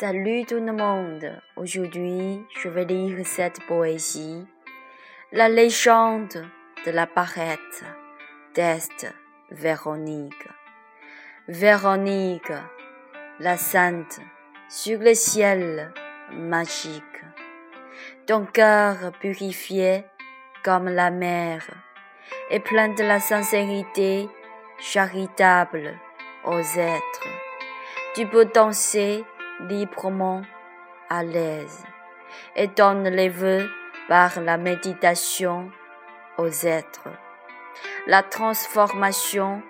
Salut tout le monde. Aujourd'hui, je vais lire cette poésie. La légende de la barrette d'Est Véronique. Véronique, la sainte, sur le ciel magique. Ton cœur purifié comme la mer et plein de la sincérité charitable aux êtres. Tu peux danser librement à l'aise et donne les vœux par la méditation aux êtres. La transformation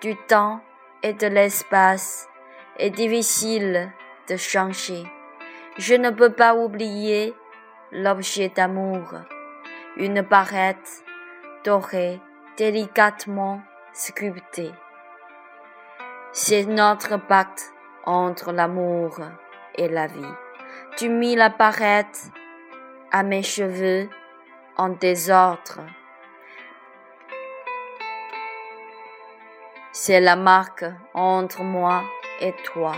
du temps et de l'espace est difficile de changer. Je ne peux pas oublier l'objet d'amour, une barrette dorée délicatement sculptée. C'est notre pacte entre l'amour et la vie. Tu mis la barrette à mes cheveux en désordre. C'est la marque entre moi et toi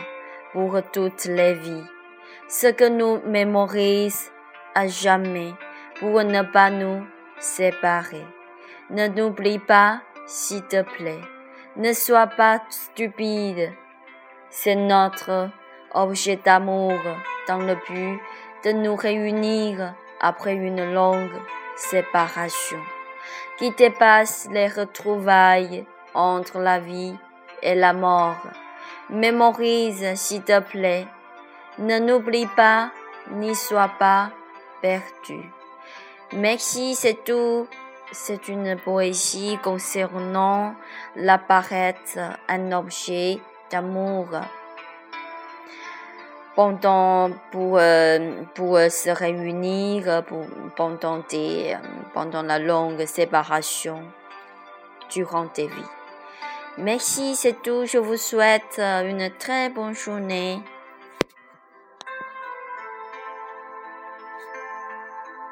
pour toutes les vies. Ce que nous mémorise à jamais pour ne pas nous séparer. Ne n'oublie pas, s'il te plaît. Ne sois pas stupide. C'est notre objet d'amour dans le but de nous réunir après une longue séparation qui dépasse les retrouvailles entre la vie et la mort. Mémorise, s'il te plaît. Ne n'oublie pas, n'y sois pas perdu. Merci, c'est tout. C'est une poésie concernant la barrette, un objet d'amour. Pendant, pour, euh, pour se réunir pour, pendant, pendant la longue séparation durant tes vies. Merci, c'est tout. Je vous souhaite une très bonne journée.